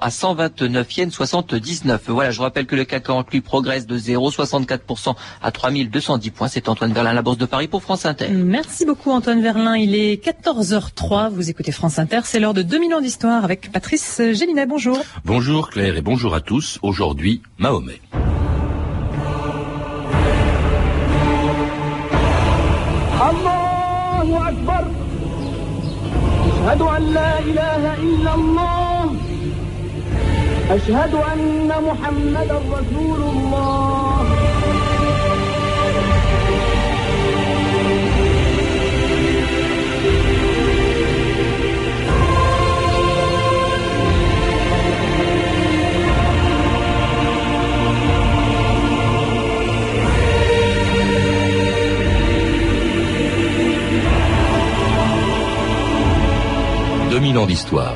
à 129 yens 79. Voilà, je rappelle que le CAC 40 lui progresse de 0,64% à 3210 points. C'est Antoine Verlin, la Bourse de Paris pour France Inter. Merci beaucoup Antoine Verlin. Il est 14h03. Vous écoutez France Inter. C'est l'heure de 2000 ans d'histoire avec Patrice Gélinet. Bonjour. Bonjour Claire et bonjour à tous. Aujourd'hui, Mahomet. أشهد أن محمد رسول الله mille ans d'histoire.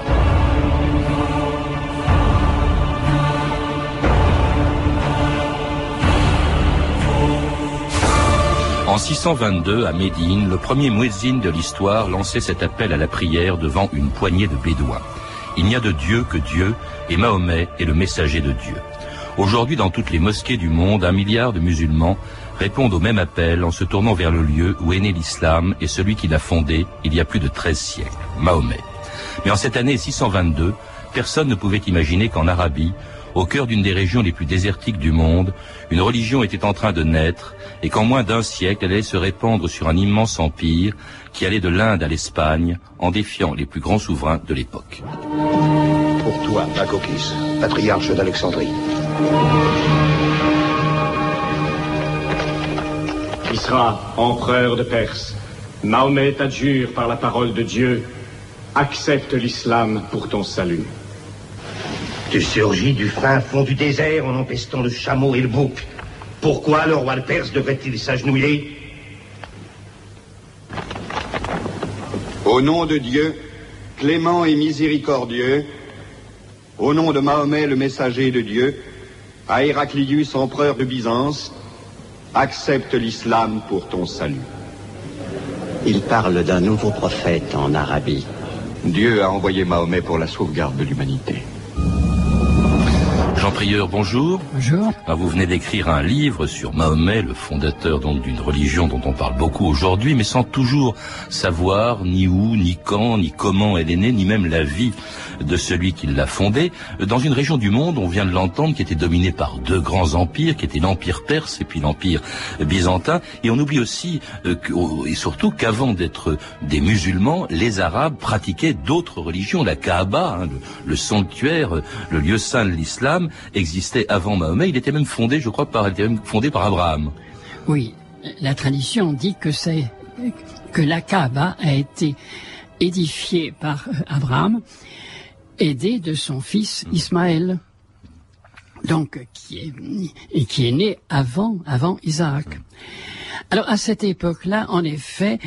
En 622, à Médine, le premier muezzin de l'histoire lançait cet appel à la prière devant une poignée de bédouins. Il n'y a de Dieu que Dieu, et Mahomet est le messager de Dieu. Aujourd'hui, dans toutes les mosquées du monde, un milliard de musulmans répondent au même appel en se tournant vers le lieu où est né l'islam et celui qui l'a fondé il y a plus de 13 siècles, Mahomet. Mais en cette année 622, personne ne pouvait imaginer qu'en Arabie, au cœur d'une des régions les plus désertiques du monde, une religion était en train de naître et qu'en moins d'un siècle, elle allait se répandre sur un immense empire qui allait de l'Inde à l'Espagne en défiant les plus grands souverains de l'époque. Pour toi, Makokis, patriarche d'Alexandrie. Qui sera empereur de Perse Mahomet t'adjure par la parole de Dieu, accepte l'islam pour ton salut. Tu surgis du fin fond du désert en empestant le chameau et le bouc. Pourquoi le roi de Perse devrait-il s'agenouiller? Au nom de Dieu, clément et miséricordieux, au nom de Mahomet le messager de Dieu, à Héraclius empereur de Byzance, accepte l'islam pour ton salut. Il parle d'un nouveau prophète en Arabie. Dieu a envoyé Mahomet pour la sauvegarde de l'humanité. Jean Prieur, bonjour. Bonjour. Ah, vous venez d'écrire un livre sur Mahomet, le fondateur donc d'une religion dont on parle beaucoup aujourd'hui, mais sans toujours savoir ni où, ni quand, ni comment elle est née, ni même la vie de celui qui l'a fondée, dans une région du monde, on vient de l'entendre, qui était dominée par deux grands empires, qui étaient l'empire perse et puis l'empire byzantin, et on oublie aussi, euh, et surtout, qu'avant d'être des musulmans, les Arabes pratiquaient d'autres religions. La Kaaba, hein, le, sanctuaire, le lieu saint de l'islam, existait avant Mahomet. Il était même fondé, je crois, par, il était même fondé par Abraham. Oui, la tradition dit que c'est que la Kaaba a été édifiée par Abraham aidé de son fils Ismaël, donc qui est et qui est né avant avant Isaac. Alors à cette époque-là, en effet,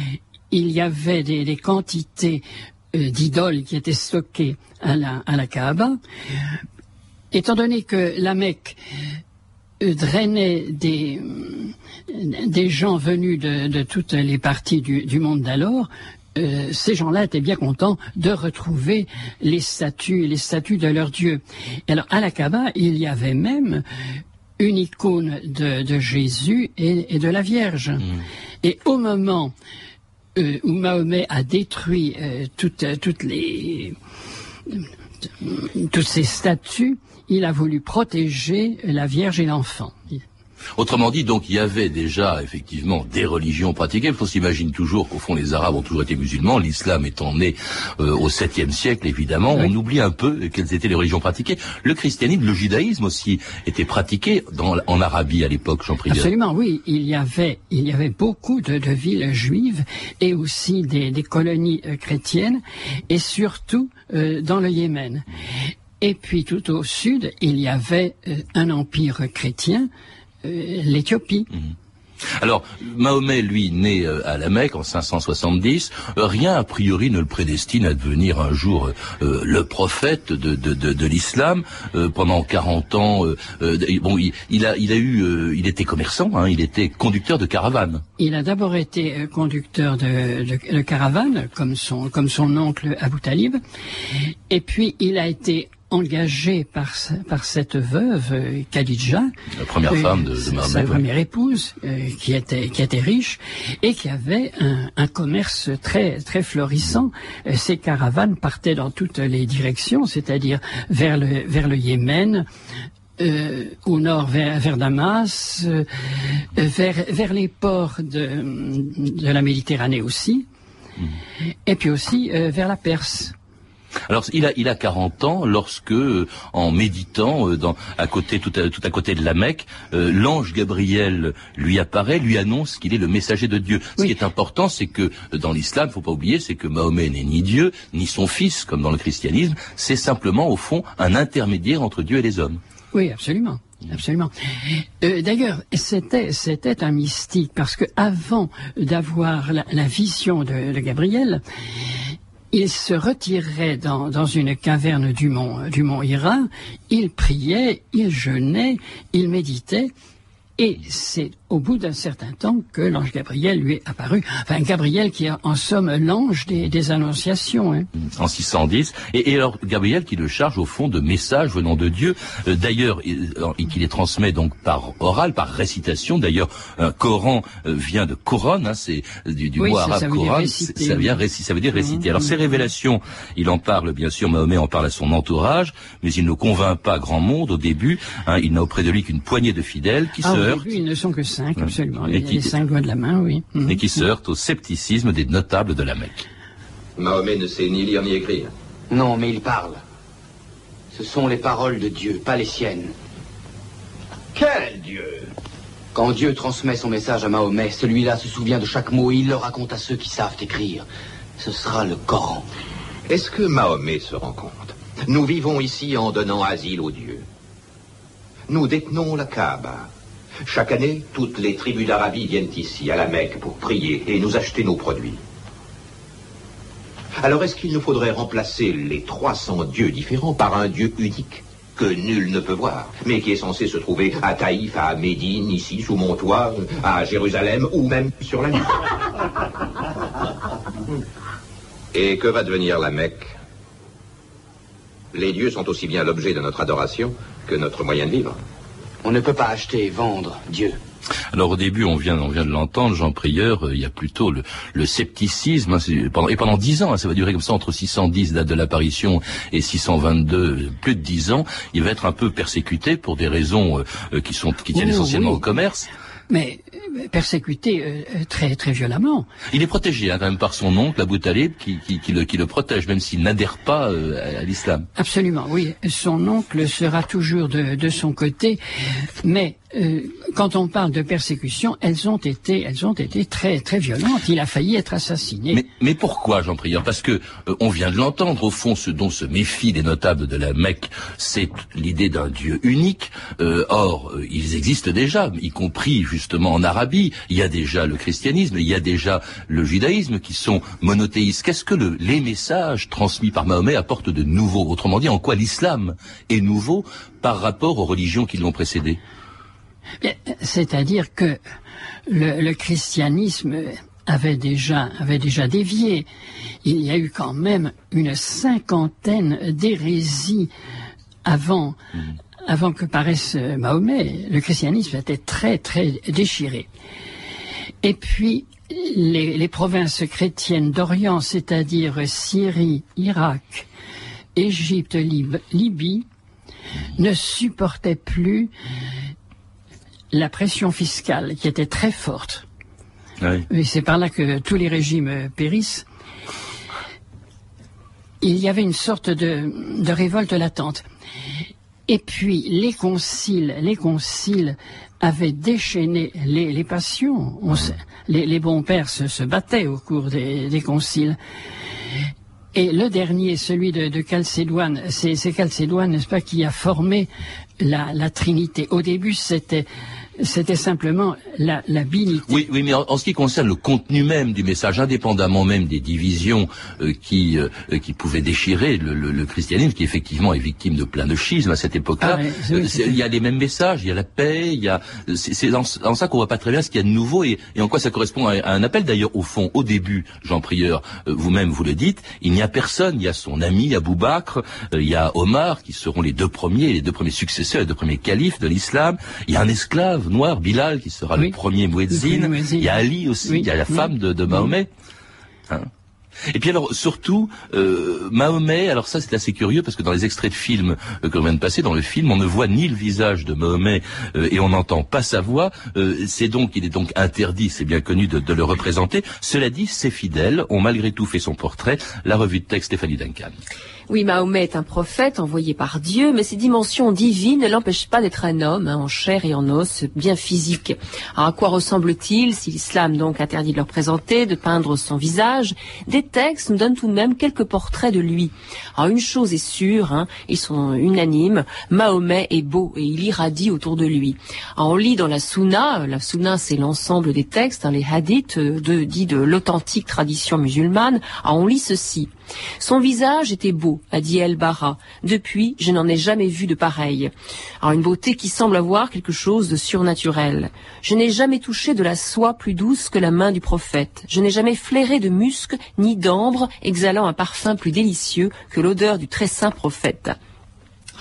il y avait des, quantités euh, d'idoles qui étaient stockées à la à la Kaaba. Étant donné que la Mecque euh, drainait des des gens venus de, toutes les parties du, du monde d'alors, euh, ces gens-là étaient bien contents de retrouver les statues, les statues de leur Dieu. alors, à la Kaaba, il y avait même une icône de, Jésus et, de la Vierge. Mm. Et au moment euh, où Mahomet a détruit euh, toutes, toutes les toutes ces statues, il a voulu protéger la Vierge et l'enfant. Autrement dit, donc, il y avait déjà effectivement des religions pratiquées. Il faut s'imaginer toujours qu'au fond, les Arabes ont toujours été musulmans. L'islam étant né euh, au 7e siècle, évidemment, on oublie un peu quelles étaient les religions pratiquées. Le christianisme, le judaïsme aussi, était pratiqué dans, en Arabie à l'époque, jean Absolument, oui. Il y avait, il y avait beaucoup de, villes juives et aussi des, colonies euh, chrétiennes, et surtout euh, dans le Yémen. Et puis tout au sud, il y avait un empire chrétien euh, l'Éthiopie. Mhm. Alors, Mahomet, lui, né euh, à la Mecque en 570, euh, rien a priori ne le prédestine à devenir un jour le prophète de, de, de, l'islam. pendant 40 ans, bon, il, a, il a eu, il était commerçant, hein, il était conducteur de caravane. Il a d'abord été conducteur de, de, caravane, comme son, comme son oncle Abu Talib, et puis il a été engagé par, par cette veuve, euh, Khadija. La première femme de, de. Sa première épouse, euh, qui, était, qui était riche et qui avait un, un commerce très, très florissant. Euh, Ces caravanes partaient dans toutes les directions, c'est-à-dire vers le, vers le Yémen, euh, au nord vers, vers Damas, euh, vers, vers les ports de, de la Méditerranée aussi, et puis aussi euh, vers la Perse. Alors il a il a 40 ans lorsque euh, en méditant euh, dans à côté tout à, tout à côté de la Mecque, euh, l'ange Gabriel lui apparaît, lui annonce qu'il est le messager de Dieu. Ce qui est important, c'est que euh, dans l'islam, faut pas oublier, c'est que Mahomet n'est ni Dieu ni son fils comme dans le christianisme, c'est simplement au fond un intermédiaire entre Dieu et les hommes. Oui, absolument. Absolument. Euh, D'ailleurs, c'était c'était un mystique parce que avant d'avoir la, la vision de, de Gabriel, il se retirait dans, dans une caverne du mont du mont il priait, il jeûnait, il méditait. Et c'est au bout d'un certain temps que l'ange Gabriel lui est apparu. Enfin, Gabriel qui est en somme l'ange des, des annonciations. Hein. en 610. Et, et alors Gabriel qui le charge au fond de messages venant de Dieu. Euh, D'ailleurs, il- alors, et qui les transmet donc par oral, par récitation. D'ailleurs, un Coran euh, vient de Coran, hein, c'est du, du Oui, mot ça, arabe ça Coran. réciter, Ça, vient oui. réci- ça veut dire réciter. Mhm, Alors ces révélations, il en parle bien sûr. Mahomet en parle à son entourage, mais il ne convainc pas grand monde au début. hein. il n'a auprès de lui qu'une poignée de fidèles qui Ah, se au début, ils ne sont que cinq, absolument. Et Les, qui- les cinq doigts de la main, oui. Mhm. et qui se heurtent au scepticisme des notables de la Mecque. Mahomet ne sait ni lire ni écrire. Non, mais il parle. Ce sont les paroles de Dieu, pas les siennes. Quel Dieu? Quand Dieu transmet son message à Mahomet, celui-là se souvient de chaque mot et il le raconte à ceux qui savent écrire. Ce sera le Coran. Est-ce que Mahomet se rend compte? Nous vivons ici en donnant asile aux dieux. Nous détenons la Kaaba. Chaque année, toutes les tribus d'Arabie viennent ici, à la Mecque, pour prier et nous acheter nos produits. Alors est-ce qu'il nous faudrait remplacer les 300 dieux différents par un dieu unique que nul ne peut voir, mais qui est censé se trouver à Taïf, à Médine, ici, sous mon toit, à Jérusalem ou même sur la lune Et que va devenir la Mecque? Les dieux sont aussi bien l'objet de notre adoration que notre moyen de vivre. On ne peut pas acheter et vendre Dieu. Alors au début, on vient, on vient de l'entendre, Jean Prieur, euh, il y a plutôt le, le scepticisme, hein, c'est- pendant, et pendant dix ans, hein, ça va durer comme ça entre 610, date de l'apparition, et 622, euh, plus de dix ans, il va être un peu persécuté pour des raisons euh, qui sont qui tiennent essentiellement oui. au commerce. Mais persécuté euh, euh, très très violemment. Il est protégé hein, quand même par son oncle, Abu Talib, qui, qui, qui le, qui le protège, même s'il n'adhère pas euh, à, à l'islam. Absolument, oui. Son oncle sera toujours de, de son côté, mais euh, quand on parle de persécution, elles ont été, elles ont été très très violentes. Il a failli être assassiné. Mais, mais pourquoi, Jean Prieur Parce que euh, on vient de l'entendre. Au fond, ce dont se méfient les notables de la Mecque, c'est l'idée d'un Dieu unique. Euh, or, euh, ils existent déjà, y compris justement en Arabie. Il y a déjà le christianisme, il y a déjà le judaïsme qui sont monothéistes. Qu'est-ce que le- les messages transmis par Mahomet apportent de nouveau? Autrement dit, en quoi l'islam est nouveau par rapport aux religions qui l'ont précédé? C'est-à-dire que le, le christianisme avait déjà, avait déjà dévié. Il y a eu quand même une cinquantaine d'hérésies avant, avant que paraisse Mahomet. Le christianisme était très, très déchiré. Et puis, les, les provinces chrétiennes d'Orient, c'est-à-dire Syrie, Irak, Égypte, Lib- Libye, ne supportaient plus la pression fiscale qui était très forte. Oui. Et c'est par là que tous les régimes euh, périssent. Il y avait une sorte de, de révolte latente. Et puis les conciles, les conciles avaient déchaîné les, les passions. On les, les bons pères se, se battaient au cours des, des conciles. Et le dernier, celui de, de Chalcédoine, c'est Chalcédoine, n'est-ce pas, qui a formé la, la Trinité. Au début, c'était c'était simplement la, la Oui, oui, mais en, ce qui concerne le contenu même du message, indépendamment même des divisions euh, qui euh, qui pouvaient déchirer le, le, le, christianisme, qui effectivement est victime de plein de schismes à cette époque-là, ah, euh, il y a les mêmes messages, il y a la paix, il y a c'est dans, dans, ça qu'on voit pas très bien ce qu'il y a de nouveau et, et en quoi ça correspond à, un appel. D'ailleurs, au fond, au début, Jean Prieur, vous-même vous le dites, il n'y a personne. Il y a son ami Abou Bakr, il y a Omar, qui seront les deux premiers, les deux premiers successeurs, les deux premiers califes de l'islam. Il y a un esclave noir, Bilal, qui sera le premier muezzin. Il y a Ali aussi, il y a la femme de, de Mahomet. Hein et puis alors surtout euh, Mahomet, alors ça c'est assez curieux parce que dans les extraits de films euh, que vient de passer, dans le film, on ne voit ni le visage de Mahomet euh, et on n'entend pas sa voix. Euh, c'est donc il est donc interdit, c'est bien connu de, de, le représenter. Cela dit, ses fidèles ont malgré tout fait son portrait. La revue de texte Stéphanie Duncan. Oui, Mahomet est un prophète envoyé par Dieu, mais ses dimensions divines ne l'empêchent pas d'être un homme, hein, en chair et en os, bien physique. À quoi ressemble-t-il si l'islam donc interdit de leur présenter, de peindre son visage? Des textes nous donnent tout de même quelques portraits de lui. Alors une chose est sûre, hein, ils sont unanimes, Mahomet est beau et il irradie autour de lui. On lit dans la Sunna, la Sunna c'est l'ensemble des textes, hein, les hadiths, euh, de, dits de l'authentique tradition musulmane, on lit ceci. Son visage était beau, a dit El-Bara. Depuis, je n'en ai jamais vu de pareil. Alors une beauté qui semble avoir quelque chose de surnaturel. Je n'ai jamais touché de la soie plus douce que la main du prophète. Je n'ai jamais flairé de musc ni d'ambre exhalant un parfum plus délicieux que l'odeur du très saint prophète.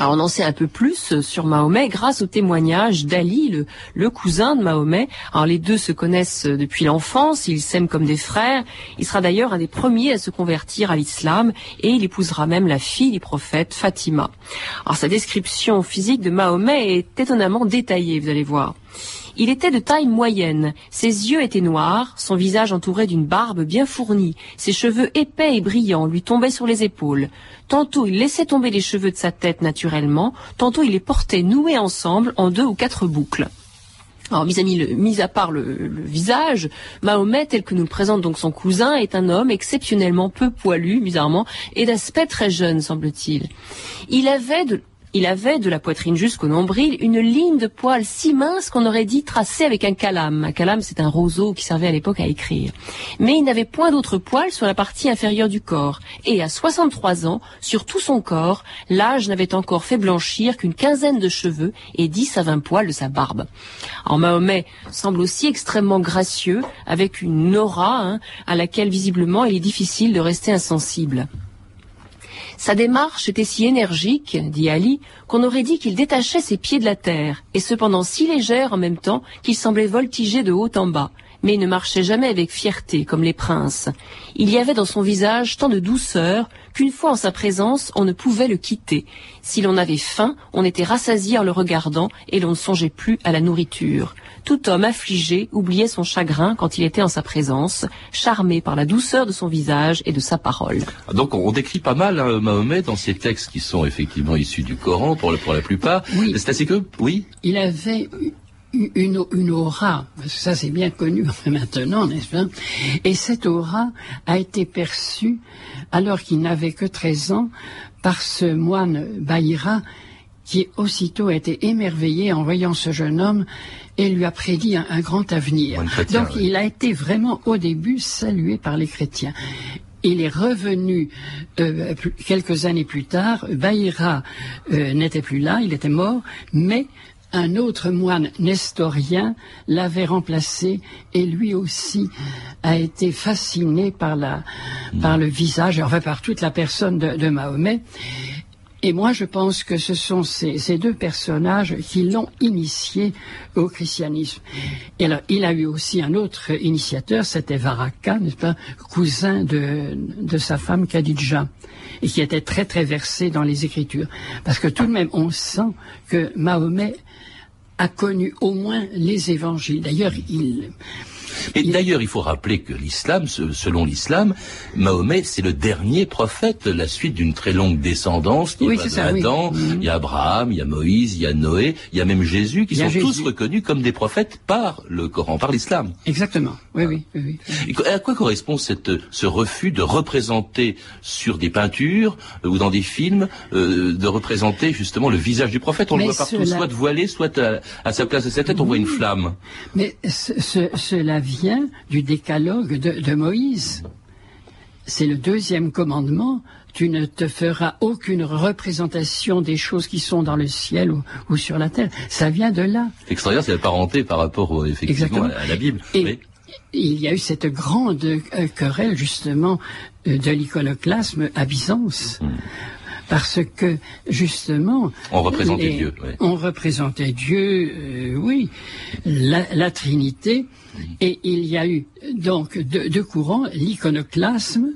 Alors on en sait un peu plus sur Mahomet grâce au témoignage d'Ali, le, cousin de Mahomet. Alors les deux se connaissent depuis l'enfance, ils s'aiment comme des frères. Il sera d'ailleurs un des premiers à se convertir à l'islam et il épousera même la fille du prophète Fatima. Alors sa description physique de Mahomet est étonnamment détaillée, vous allez voir. Il était de taille moyenne, ses yeux étaient noirs, son visage entouré d'une barbe bien fournie, ses cheveux épais et brillants lui tombaient sur les épaules. Tantôt il laissait tomber les cheveux de sa tête naturellement, tantôt il les portait noués ensemble en deux ou quatre boucles. Alors, mis à, mis à part le, visage, Mahomet, tel que nous le présente donc son cousin, est un homme exceptionnellement peu poilu, bizarrement, et d'aspect très jeune, semble-t-il. Il avait de, il avait, de la poitrine jusqu'au nombril, une ligne de poils si mince qu'on aurait dit tracée avec un calame. Un calame, c'est un roseau qui servait à l'époque à écrire. Mais il n'avait point d'autres poils sur la partie inférieure du corps. Et à 63 ans, sur tout son corps, l'âge n'avait encore fait blanchir qu'une quinzaine de cheveux et 10 à 20 poils de sa barbe. En Mahomet semble aussi extrêmement gracieux, avec une aura hein, à laquelle visiblement il est difficile de rester insensible. Sa démarche était si énergique, dit Ali, qu'on aurait dit qu'il détachait ses pieds de la terre, et cependant si légère en même temps qu'il semblait voltiger de haut en bas. Mais il ne marchait jamais avec fierté, comme les princes. Il y avait dans son visage tant de douceur qu'une fois en sa présence, on ne pouvait le quitter. Si l'on avait faim, on était rassasié en le regardant, et l'on ne songeait plus à la nourriture. Tout homme affligé oubliait son chagrin quand il était en sa présence, charmé par la douceur de son visage et de sa parole. Ah, donc on décrit pas mal hein, Mahomet dans ces textes qui sont effectivement issus du Coran pour la, pour la plupart. Oui. C'est assez que, oui? Il avait une, une, aura, parce que ça c'est bien connu maintenant, n'est-ce pas? Et cette aura a été perçue, alors qu'il n'avait que 13 ans, par ce moine Baïra qui aussitôt a été émerveillé en voyant ce jeune homme et lui a prédit un, grand avenir. Donc il a été vraiment au début salué par les chrétiens. Il est revenu euh, quelques années plus tard. Baïra euh, n'était plus là, il était mort, mais un autre moine nestorien l'avait remplacé et lui aussi a été fasciné par la par le visage, enfin par toute la personne de, Mahomet. Et moi, je pense que ce sont ces, ces deux personnages qui l'ont initié au christianisme. Et alors, il a eu aussi un autre initiateur, c'était Varaka, n'est-ce pas, cousin de, de sa femme Khadija, et qui était très très versé dans les Écritures. Parce que tout de même, on sent que Mahomet a connu au moins les évangiles. D'ailleurs, il, Mais d'ailleurs, il faut rappeler que l'islam, selon l'islam, Mahomet, c'est le dernier prophète, la suite d'une très longue descendance. Il y a Adam, mhm. il y a Abraham, il y a Moïse, il y a Noé, il y a même Jésus, qui sont tous reconnus comme des prophètes par le Coran, par l'islam. Exactement. Oui, oui, oui, oui. à quoi correspond cette, ce refus de représenter sur des peintures euh, ou dans des films, euh, de représenter justement le visage du prophète? On le voit partout, soit voilé, soit à, sa place de sa tête, on voit une flamme. Mais cela vient du décalogue de, Moïse. C'est le deuxième commandement tu ne te feras aucune représentation des choses qui sont dans le ciel ou, sur la terre. Ça vient de là. L'extérieur, c'est la parenté par rapport effectivement à, la Bible. Et il y a eu cette grande euh, querelle justement euh, de l'iconoclasme à Byzance. Hmm parce que justement on représentait Dieu. On représentait Dieu, euh, oui, la, Trinité, et il y a eu donc deux courants, l'iconoclasme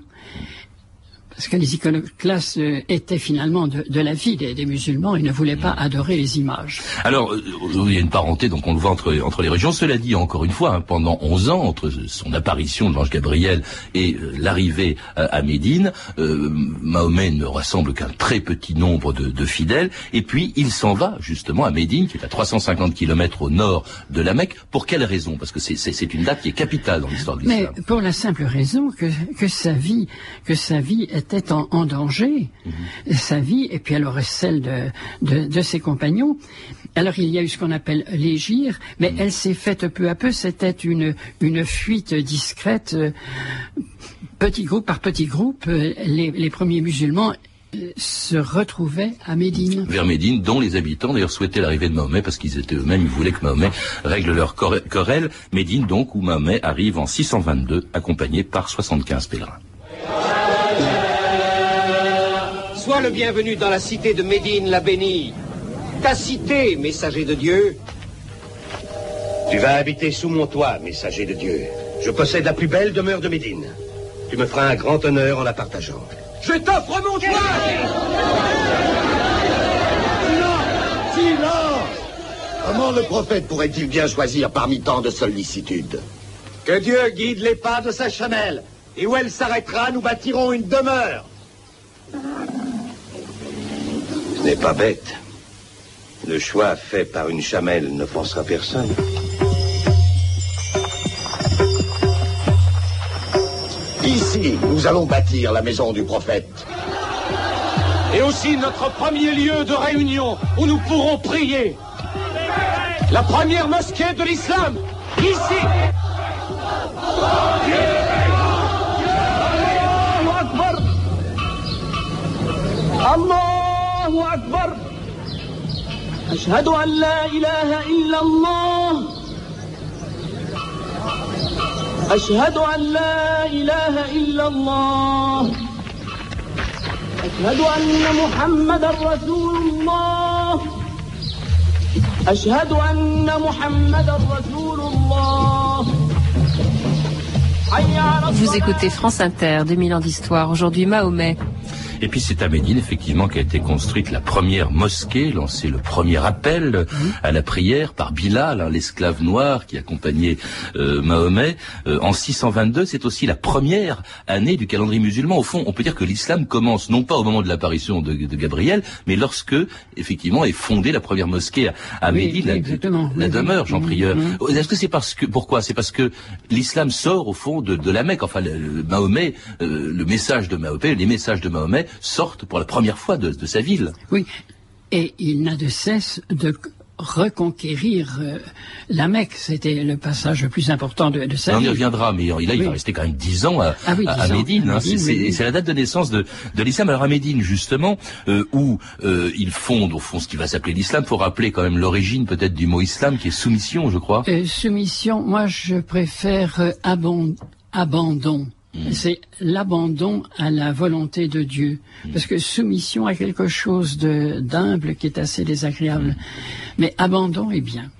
parce que les iconoclastes euh, étaient finalement de, la vie des, musulmans, ils ne voulaient pas adorer les images. Alors, euh, il y a une parenté, donc on le voit entre, entre les régions. Cela dit, encore une fois, hein, pendant 11 ans, entre son apparition de l'ange Gabriel et euh, l'arrivée à Médine, Mahomet ne rassemble qu'un très petit nombre de, fidèles, et puis il s'en va justement à Médine, qui est à 350 km au nord de la Mecque. Pour quelle raison? Parce que c'est une date qui est capitale dans l'histoire de l'islam. Mais pour la simple raison que, que sa vie, que sa vie est était en, danger, mhm. sa vie, et puis alors celle de, de, ses compagnons. Alors il y a eu ce qu'on appelle l'égir, mais mhm. elle s'est faite peu à peu, c'était une, une fuite discrète, euh, petit groupe par petit groupe, euh, les, les premiers musulmans euh, se retrouvaient à Médine. Vers Médine, dont les habitants d'ailleurs souhaitaient l'arrivée de Mahomet parce qu'ils étaient eux-mêmes, ils voulaient que Mahomet règle leur querelle. Médine donc où Mahomet arrive en 622 accompagné par 75 pèlerins. Sois le bienvenu dans la cité de Médine la bénie. Ta cité, messager de Dieu. Tu vas habiter sous mon toit, messager de Dieu. Je possède la plus belle demeure de Médine. Tu me feras un grand honneur en la partageant. Je t'offre mon toit Silence Silence Comment le prophète pourrait-il bien choisir parmi tant de sollicitudes? Que Dieu guide les pas de sa chamelle. Et où elle s'arrêtera, nous bâtirons une demeure n'est pas bête. Le choix fait par une chamelle ne forcera personne. Ici, nous allons bâtir la maison du prophète. Et aussi notre premier lieu de réunion où nous pourrons prier. La première mosquée de l'islam, ici. أكبر. أشهد أن لا إله إلا الله. أشهد أن لا إله إلا الله. أشهد أن محمدا رسول الله. أشهد أن محمدا رسول الله. Vous écoutez France Inter, 2000 ans d'histoire. Aujourd'hui, Mahomet. Et puis c'est à Médine, effectivement, qu'a été construite la première mosquée, lancé le premier appel à la prière par Bilal, hein, l'esclave noir qui accompagnait euh, Mahomet. Euh, en 622, c'est aussi la première année du calendrier musulman. Au fond, on peut dire que l'islam commence non pas au moment de l'apparition de, Gabriel, mais lorsque, effectivement, est fondée la première mosquée à, Médine, la, demeure, Jean Prieur. Est-ce que c'est parce que, pourquoi? C'est parce que l'islam sort, au fond, de, la Mecque. Enfin, le, Mahomet, euh, le message de Mahomet, les messages de Mahomet sortent pour la première fois de, sa ville. Oui, et il n'a de cesse de reconquérir euh, la Mecque. C'était le passage le plus important de, sa vie. On y reviendra, mais là, il va rester quand même dix ans à, ah Médine. Hein. c'est la date de naissance de, l'islam. Alors à Médine, justement, euh, où euh, il fonde, au fond, ce qui va s'appeler l'islam, faut rappeler quand même l'origine peut-être du mot islam, qui est soumission, je crois. soumission, moi je préfère abandon. Mm. C'est l'abandon à la volonté de Dieu. Mm. Parce que soumission à quelque chose d'humble qui est assez désagréable. Mm. Mais abandon est bien.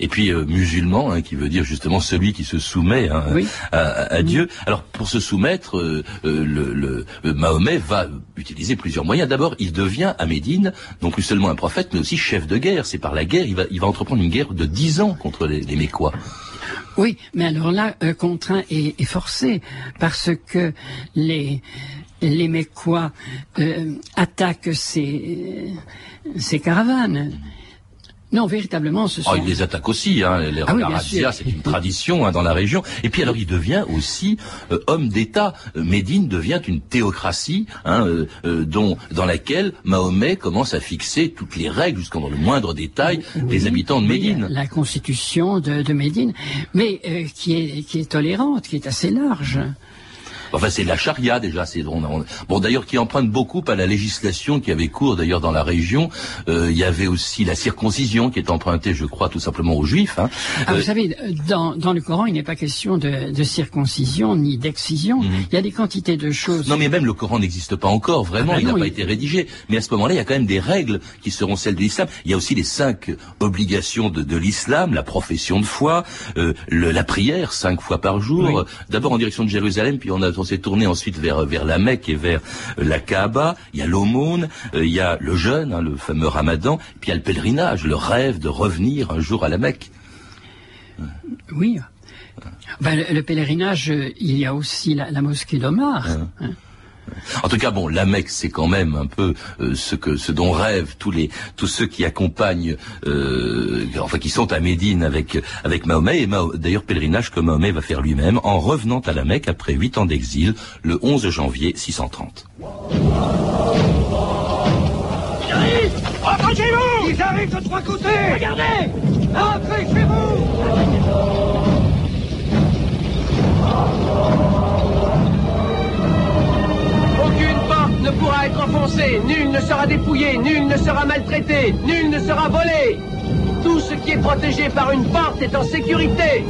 Et puis euh, musulman, hein, qui veut dire justement celui qui se soumet hein, à, Dieu. Alors pour se soumettre, euh, euh, le, Mahomet va utiliser plusieurs moyens. D'abord, il devient à Médine non plus seulement un prophète, mais aussi chef de guerre. C'est par la guerre, il va, il va entreprendre une guerre de dix ans contre les, les Mécois. Oui, mais alors là, contraint et, et, forcé, parce que les les Mécois euh, attaquent ces, ces caravanes. Non, véritablement, ce sont... Oh, il les attaque aussi, hein. Les ah oui, c'est une tradition hein, dans la région. Et puis alors, il devient aussi euh, homme d'État. Euh, Médine devient une théocratie, hein, euh, euh, dont dans laquelle Mahomet commence à fixer toutes les règles, jusqu'en le moindre détail, Oui, des habitants de Médine. la constitution de, de Médine, mais euh, qui est qui est tolérante, qui est assez large. Enfin, c'est la charia déjà. C'est on- on- bon d'ailleurs qui emprunte beaucoup à la législation qui avait cours d'ailleurs dans la région. Euh, il y avait aussi la circoncision qui est empruntée, je crois, tout simplement aux Juifs. Hein. Ah, Euh, vous savez, dans, dans le Coran, il n'est pas question de, de circoncision ni d'excision. Il y a des quantités de choses. Mhm. Non, mais même le Coran n'existe pas encore, vraiment, Ah, il n'a pas il- été rédigé. Mais à ce moment-là, il y a quand même des règles qui seront celles de l'islam. Il y a aussi les cinq obligations de, de l'islam, la profession de foi, euh, le- la prière cinq fois par jour. Oui. Euh, D'abord en direction de Jérusalem, puis on, a- on s'est tourné ensuite vers, vers la Mecque et vers euh, la Kaaba. Il y a l'aumône, euh, il y a le jeûne, hein, le fameux Ramadan, puis il y a le pèlerinage, le rêve de revenir un jour à la Mecque. Oui. Ben, le, le pèlerinage, euh, il y a aussi la, la mosquée d'Omar. hein. En tout cas, bon, la Mecque, c'est quand même un peu euh, ce que ce dont rêvent tous les tous ceux qui accompagnent, euh, enfin qui sont à Médine avec avec Mahomet. Et d'ailleurs, pèlerinage que Mahomet va faire lui-même en revenant à la Mecque après huit ans d'exil, le 11 janvier 630. Approchez-vous Ils arrivent de trois côtés Regardez Entrez ne pourra être enfoncée, nul ne sera dépouillé, nul ne sera maltraité, nul ne sera volé. Tout ce qui est protégé par une porte est en sécurité.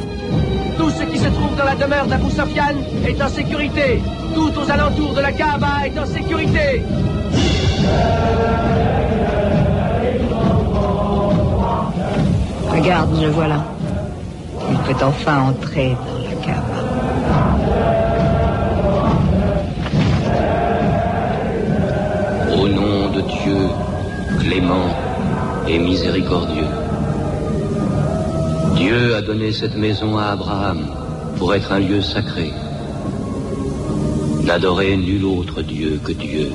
Tout ce qui se trouve dans la demeure d'Abou Sofiane est en sécurité. Tout aux alentours de la Kaaba est en sécurité. Regarde, le voilà. Il peut enfin entrer dans la cave. Dieu, clément et miséricordieux. Dieu a donné cette maison à Abraham pour être un lieu sacré. N'adorez nul autre Dieu que Dieu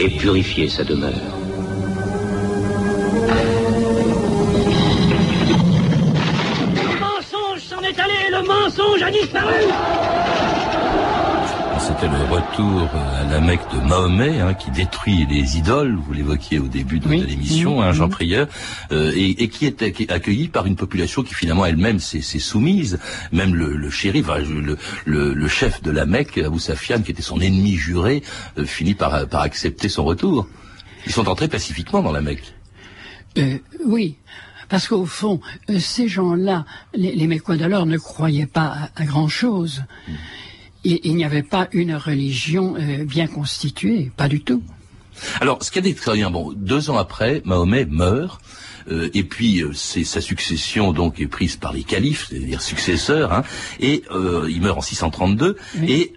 et purifiez sa demeure. Le mensonge s'en est allé, le mensonge a disparu C'était le retour euh, à la Mecque de Mahomet, hein, qui détruit les idoles, vous l'évoquiez au début de, de l'émission, hein, Jean oui. Prieur, euh, et, et qui est accueilli- par une population qui finalement elle-même s'est soumise, même le, le shérif, enfin, le, le, le chef de la Mecque, Abou Safian, qui était son ennemi juré, euh, finit par, par accepter son retour. Ils sont entrés pacifiquement dans la Mecque. Euh, oui, parce qu'au fond, euh, ces gens-là, les, les Mécois d'alors ne croyaient pas à, à grand-chose. Il, il n'y avait pas une religion euh, bien constituée, pas du tout. Alors, ce qui est extraordinaire, bon, deux ans après, Mahomet meurt. euh, et puis euh, c'est sa succession donc est prise par les califes, c'est-à-dire successeurs, hein, et euh, il meurt en 632. Et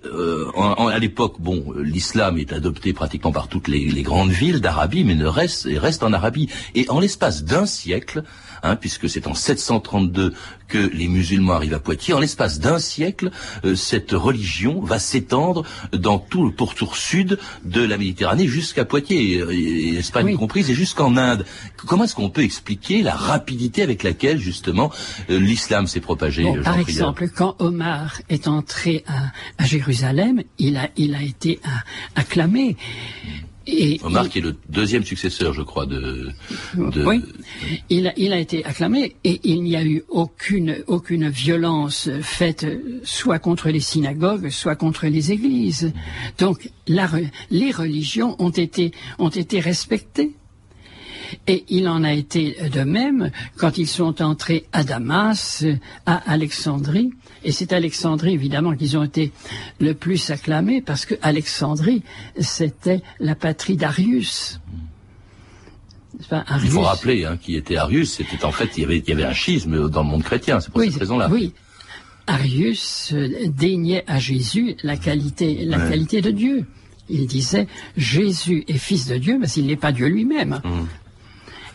en- en- à l'époque, bon, l'islam est adopté pratiquement par toutes les, les grandes villes d'Arabie, mais ne reste et reste en Arabie. Et en l'espace d'un siècle, hein, puisque c'est en 732 que les musulmans arrivent à Poitiers, en l'espace d'un siècle, euh, cette religion va s'étendre dans tout le pourtour sud de la Méditerranée jusqu'à Poitiers, et, et Espagne comprise, et jusqu'en Inde. Comment est-ce qu'on peut expliquer la rapidité avec laquelle justement euh, l'islam s'est propagé Bon, par exemple, quand Omar est entré à, à Jérusalem, il a, il a été euh, acclamé. Et Omar qui est le deuxième successeur, je crois, de... de- Oui, il a, il a été acclamé et il n'y a eu aucune, aucune violence faite soit contre les synagogues, soit contre les églises. Donc la les religions ont été, ont été respectées. Et il en a été de même quand ils sont entrés à Damas, à Alexandrie. Et c'est Alexandrie, évidemment, qu'ils ont été le plus acclamés parce que Alexandrie, c'était la patrie d'Arius. Pas, Il faut Arius rappeler hein, qui était Arius, c'était en fait, il y, avait, il y avait un schisme dans le monde chrétien, c'est pour cette raison-là. Oui. Arius euh, déniait à Jésus la qualité, la Ouais. qualité de Dieu. Il disait Jésus est fils de Dieu, mais il n'est pas Dieu lui-même. Hum.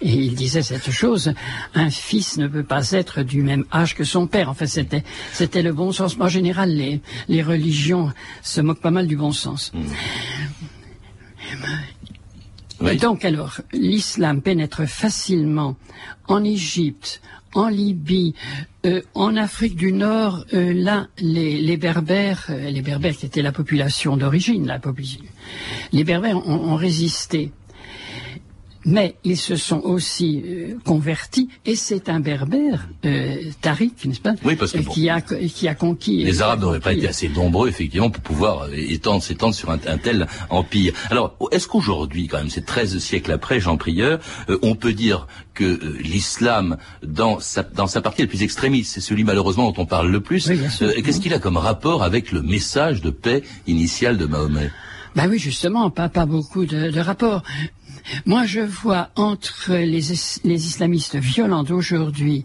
Et il disait cette chose, un fils ne peut pas être du même âge que son père. Enfin, c'était, c'était le bon sens. En général, les, les religions se moquent pas mal du bon sens. Et donc, alors, l'islam pénètre facilement en Égypte, en Libye, euh, en Afrique du Nord, euh, là, les, les Berbères, euh, les Berbères qui étaient la population d'origine, la population, les Berbères ont, ont résisté mais ils se sont aussi euh, convertis, et c'est un berbère, euh, Tariq, n'est-ce pas? Oui, parce que euh, bon, qui, a, qui a conquis. Les qui a Arabes n'auraient pas été assez nombreux, effectivement, pour pouvoir euh, étendre, s'étendre sur un, un tel empire. Alors, est-ce qu'aujourd'hui, quand même, c'est 13 siècles après, Jean Prieur, euh, on peut dire que euh, l'islam, dans sa, dans sa partie la plus extrémiste, c'est celui malheureusement dont on parle le plus, euh, qu'est-ce qu'il a comme rapport avec le message de paix initial de Mahomet? Ben oui, justement, pas, pas beaucoup de, de rapports. Moi, je vois entre les, is- les islamistes violents d'aujourd'hui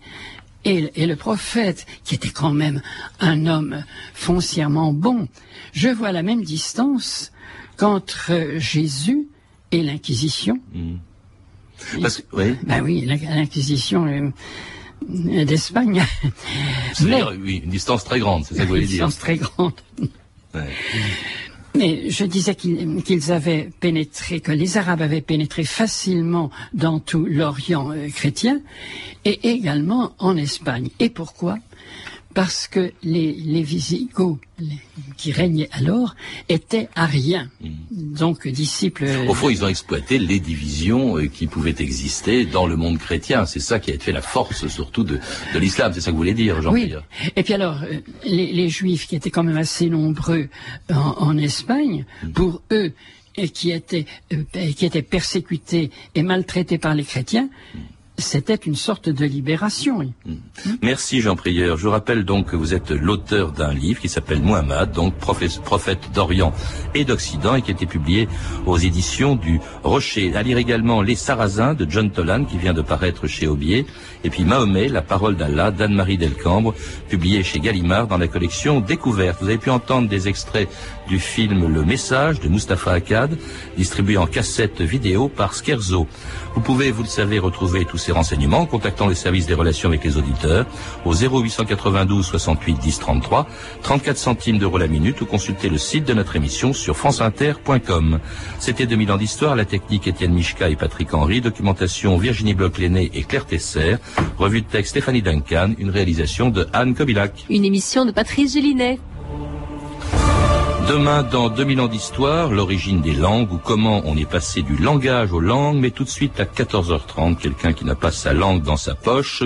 et, et le prophète, qui était quand même un homme foncièrement bon, je vois la même distance qu'entre Jésus et l'Inquisition. Que, oui. Ben oui, l'In- l'Inquisition euh, d'Espagne. C'est-à-dire, oui, une distance très grande, c'est ça que vous voulez Une dire. distance très grande. Ouais. Je disais qu'ils qu'ils avaient pénétré, que les Arabes avaient pénétré facilement dans tout l'Orient euh, chrétien et également en Espagne. Et pourquoi? Parce que les, les Visigoths qui régnaient alors étaient ariens, donc disciples. Mm. Au fond, ils ont exploité les divisions euh, qui pouvaient exister dans le monde chrétien. C'est ça qui a fait la force surtout de, de l'islam. C'est ça que vous voulez dire, Jean Oui. Et puis alors, euh, les, les Juifs qui étaient quand même assez nombreux en, en Espagne, pour eux, et qui étaient, euh, qui étaient persécutés et maltraités par les chrétiens, c'était une sorte de libération. Merci Jean Prieur. Je rappelle donc que vous êtes l'auteur d'un livre qui s'appelle Muhammad, donc prophète, prophète d'Orient et d'Occident, et qui a été publié aux éditions du Rocher. À lire également Les Sarrasins de John Tolan, qui vient de paraître chez Aubier, et puis Mahomet, la parole d'Allah d'Anne-Marie Delcambre, publié chez Gallimard dans la collection Découverte. Vous avez pu entendre des extraits du film Le Message de Mustapha Akkad, distribué en cassette vidéo par Scherzo. Vous pouvez, vous le savez, retrouver tous ces renseignements en contactant le service des relations avec les auditeurs au 0892 68 10 33, 34 centimes d'euros la minute ou consulter le site de notre émission sur franceinter.com. C'était 2000 ans d'histoire, la technique Étienne Michka et Patrick Henry, documentation Virginie Bloch-Léné et Claire Tesser, revue de texte Stéphanie Duncan, une réalisation de Anne Kobilac. Une émission de Patrice Gélinet. Demain, dans 2000 ans d'histoire, l'origine des langues ou comment on est passé du langage aux langues, mais tout de suite à 14h30, quelqu'un qui n'a pas sa langue dans sa poche.